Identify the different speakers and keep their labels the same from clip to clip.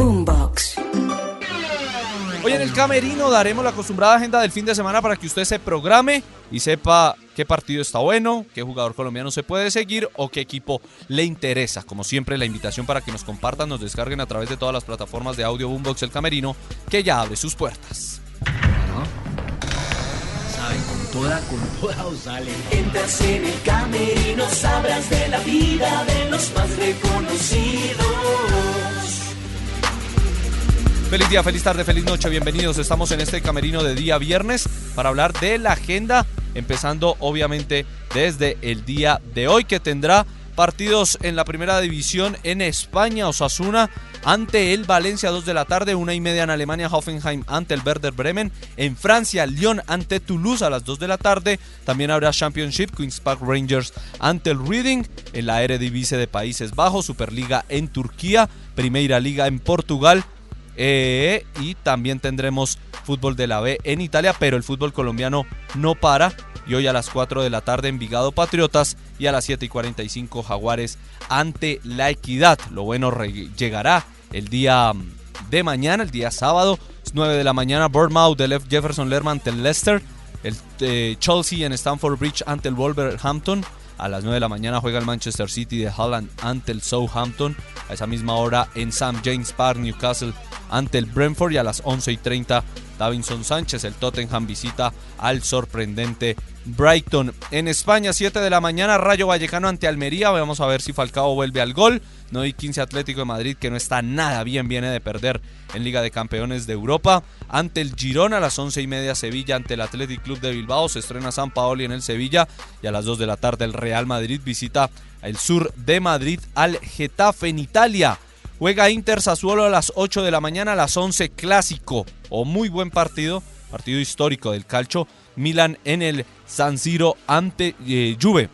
Speaker 1: Boombox.
Speaker 2: Hoy en el camerino daremos la acostumbrada agenda del fin de semana para que usted se programe y sepa qué partido está bueno, qué jugador colombiano se puede seguir o qué equipo le interesa. Como siempre, la invitación para que nos compartan, nos descarguen a través de todas las plataformas de audio Boombox El Camerino, que ya abre sus puertas.
Speaker 3: Saben, con toda, con toda os sale.
Speaker 1: Entras en el camerino, sabrás de la vida de los más reconocidos.
Speaker 2: Feliz día, feliz tarde, feliz noche, bienvenidos. Estamos en este camerino de día viernes para hablar de la agenda, empezando obviamente desde el día de hoy que tendrá partidos en la primera división en España, Osasuna ante el Valencia 2 de la tarde, una y media en Alemania, Hoffenheim ante el Werder Bremen, en Francia, Lyon ante Toulouse a las 2 de la tarde, también habrá Championship, Queen's Park Rangers ante el Reading, en la Eredivisie de Países Bajos, Superliga en Turquía, Primera Liga en Portugal, eh, y también tendremos fútbol de la B en Italia, pero el fútbol colombiano no para. Y hoy a las 4 de la tarde Envigado Patriotas y a las 7 y 45 Jaguares ante la Equidad. Lo bueno llegará el día de mañana, el día sábado, 9 de la mañana, Bournemouth de Jefferson Lerman ante Leicester. El eh, Chelsea en Stamford Bridge ante el Wolverhampton. A las 9 de la mañana juega el Manchester City de Holland ante el Southampton. A esa misma hora en St. James Park, Newcastle ante el Brentford. Y a las 11 y 30 Davinson Sánchez, el Tottenham visita al sorprendente Brighton. En España, 7 de la mañana, Rayo Vallecano ante Almería. Vamos a ver si Falcao vuelve al gol. No hay 15 Atlético de Madrid, que no está nada bien, viene de perder en Liga de Campeones de Europa. Ante el Girona a las 11 y media, Sevilla ante el Athletic Club de Bilbao. Se estrena San Paoli en el Sevilla. Y a las 2 de la tarde, el Real Madrid visita el sur de Madrid al Getafe en Italia. Juega Inter Sassuolo a las 8 de la mañana, a las 11 clásico o muy buen partido, partido histórico del calcio. Milan en el San Siro ante eh, Juve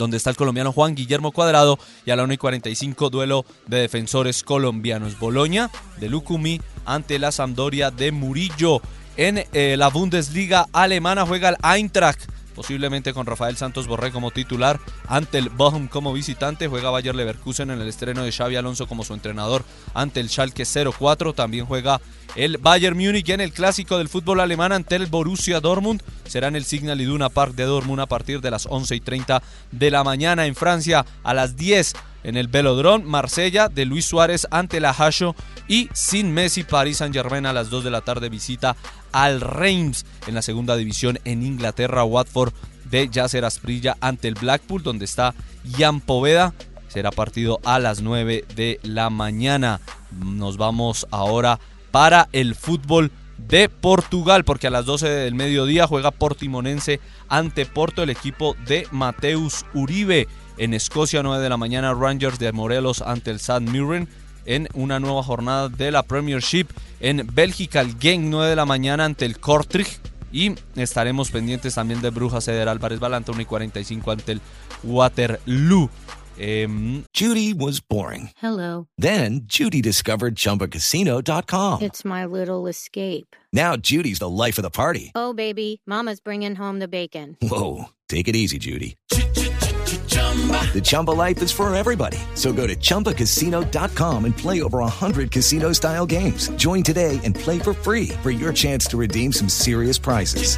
Speaker 2: donde está el colombiano Juan Guillermo Cuadrado y a la 1 y 45 duelo de defensores colombianos. Boloña de Lucumi ante la Sampdoria de Murillo. En eh, la Bundesliga alemana juega el Eintracht posiblemente con Rafael Santos Borré como titular, ante el Bochum como visitante, juega Bayer Leverkusen en el estreno de Xavi Alonso como su entrenador, ante el Schalke 04, también juega el Bayern Múnich en el clásico del fútbol alemán ante el Borussia Dortmund, será en el Signal Iduna Park de Dortmund a partir de las 11 y 30 de la mañana en Francia, a las 10 en el Velodrome, Marsella de Luis Suárez ante la Hasho y sin Messi, París Saint Germain a las 2 de la tarde visita al Reims en la segunda división en Inglaterra, Watford de Yasser Asprilla ante el Blackpool, donde está Jan Poveda. Será partido a las 9 de la mañana. Nos vamos ahora para el fútbol de Portugal, porque a las 12 del mediodía juega Portimonense ante Porto, el equipo de Mateus Uribe. En Escocia, 9 de la mañana, Rangers de Morelos ante el St. Mirren en una nueva jornada de la Premiership. En Bélgica, el Genk 9 de la mañana ante el Kortrijk. Y estaremos pendientes también de Brujas Ceder Álvarez Balanta 1 y 45 ante el Waterloo. Um,
Speaker 4: Judy was boring.
Speaker 5: Hello.
Speaker 4: Then Judy discovered chumbacasino.com.
Speaker 5: It's my little escape.
Speaker 4: Now Judy's the life of the party.
Speaker 5: Oh, baby, Mama's bringing home the bacon.
Speaker 4: Whoa. Take it easy, Judy. The Chumba life is for everybody. So go to ChumbaCasino.com and play over 100 casino style games. Join today and play for free for your chance to redeem some serious prizes.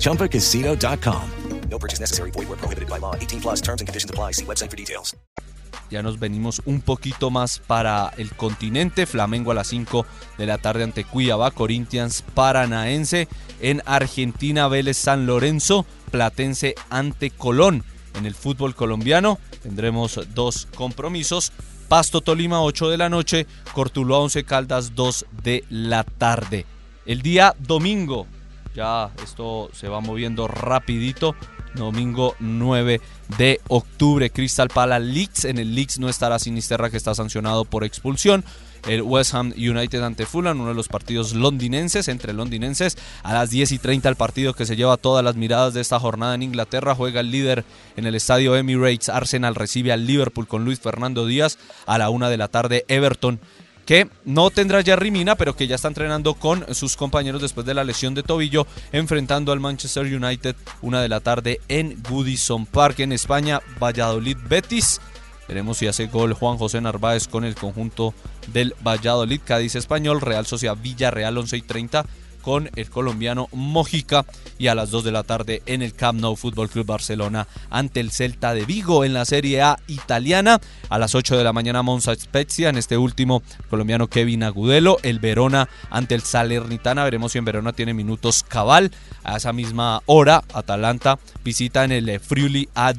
Speaker 4: ChumbaCasino.com.
Speaker 6: No purchase necessary. Void where prohibited by law. 18 plus terms and conditions apply. See website for details.
Speaker 2: Ya nos venimos un poquito más para el continente. Flamengo a las 5 de la tarde ante Cuiabá. Corinthians Paranaense. En Argentina, Vélez San Lorenzo. Platense ante Colón en el fútbol colombiano. Tendremos dos compromisos. Pasto Tolima 8 de la noche, Cortuluá 11 Caldas 2 de la tarde. El día domingo, ya esto se va moviendo rapidito. domingo 9 de octubre. Crystal Palace Leeds. En el Leeds no estará Sinisterra que está sancionado por expulsión. El West Ham United ante Fulham, uno de los partidos londinenses, entre londinenses. A las 10 y 30 el partido que se lleva todas las miradas de esta jornada en Inglaterra. Juega el líder en el estadio Emirates. Arsenal recibe al Liverpool con Luis Fernando Díaz. A la una de la tarde Everton que no tendrá ya Rimina, pero que ya está entrenando con sus compañeros después de la lesión de tobillo, enfrentando al Manchester United una de la tarde en Goodison Park en España, Valladolid Betis. Veremos si hace gol Juan José Narváez con el conjunto del Valladolid, Cádiz Español, Real Sociedad Villarreal 11 y 30 con el colombiano Mojica y a las 2 de la tarde en el Camp Nou Fútbol Club Barcelona ante el Celta de Vigo en la Serie A italiana. A las 8 de la mañana Monza Spezia en este último colombiano Kevin Agudelo, el Verona ante el Salernitana. Veremos si en Verona tiene minutos cabal. A esa misma hora Atalanta visita en el Friuli al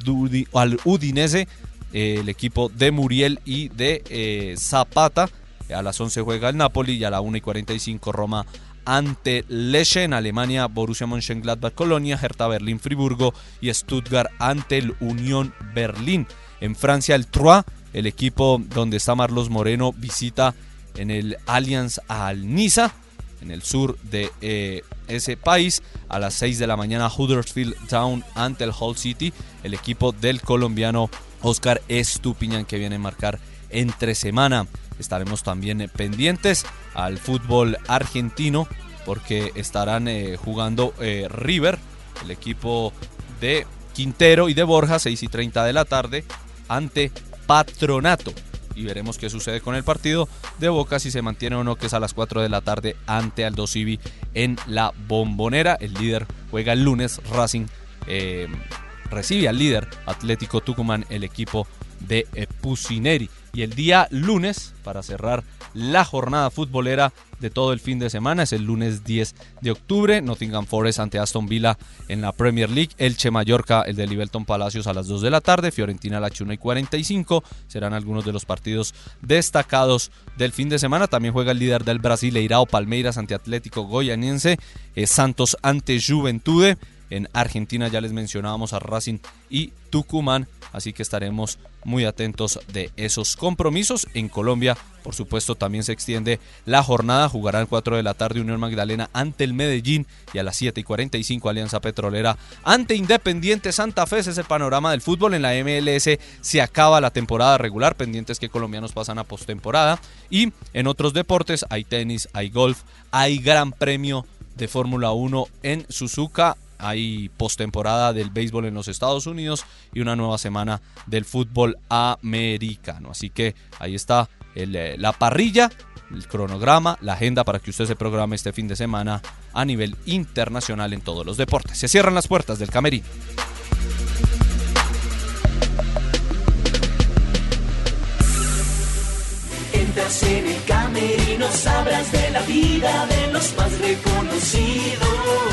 Speaker 2: Udinese el equipo de Muriel y de eh, Zapata. A las 11 juega el Napoli y a la 1 y 45 Roma ante Lecce en Alemania, Borussia Mönchengladbach, Colonia, Hertha Berlín, Friburgo y Stuttgart ante el Unión Berlín. En Francia, el Troyes, el equipo donde está Marlos Moreno, visita en el Allianz al Niza, en el sur de eh, ese país. A las 6 de la mañana, Huddersfield Town ante el Hull City, el equipo del colombiano Oscar Estupiñán que viene a marcar entre semana. Estaremos también eh, pendientes al fútbol argentino porque estarán eh, jugando River, el equipo de Quintero y de Borja, 6 y 30 de la tarde, ante Patronato. Y veremos qué sucede con el partido de Boca, si se mantiene o no, que es a las 4 de la tarde ante Aldo Civi en la Bombonera. El líder juega el lunes, Racing recibe al líder Atlético Tucumán, el equipo de Pusineri. Y el día lunes, para cerrar la jornada futbolera de todo el fin de semana, es el lunes 10 de octubre, Nottingham Forest ante Aston Villa en la Premier League, Elche Mallorca, el de Livelton Palacios a las 2 de la tarde, Fiorentina a las 1 y 45, serán algunos de los partidos destacados del fin de semana. También juega el líder del Brasil, Eirao Palmeiras ante Atlético Goianiense, eh, Santos ante Juventude, en Argentina ya les mencionábamos a Racing y Tucumán, así que estaremos muy atentos de esos compromisos. En Colombia, por supuesto, también se extiende la jornada. Jugarán 4 de la tarde Unión Magdalena ante el Medellín y a las 7 y 45 Alianza Petrolera ante Independiente Santa Fe. Ese es el panorama del fútbol. En la MLS se acaba la temporada regular, pendientes que colombianos pasan a postemporada. Y en otros deportes hay tenis, hay golf, hay gran premio de Fórmula 1 en Suzuka hay postemporada del béisbol en los Estados Unidos y una nueva semana del fútbol americano. Así que ahí está eh, la parrilla, el cronograma, la agenda para que usted se programe este fin de semana a nivel internacional en todos los deportes. Se cierran las puertas del camerino.
Speaker 1: En el sabrás de la vida de los más reconocidos.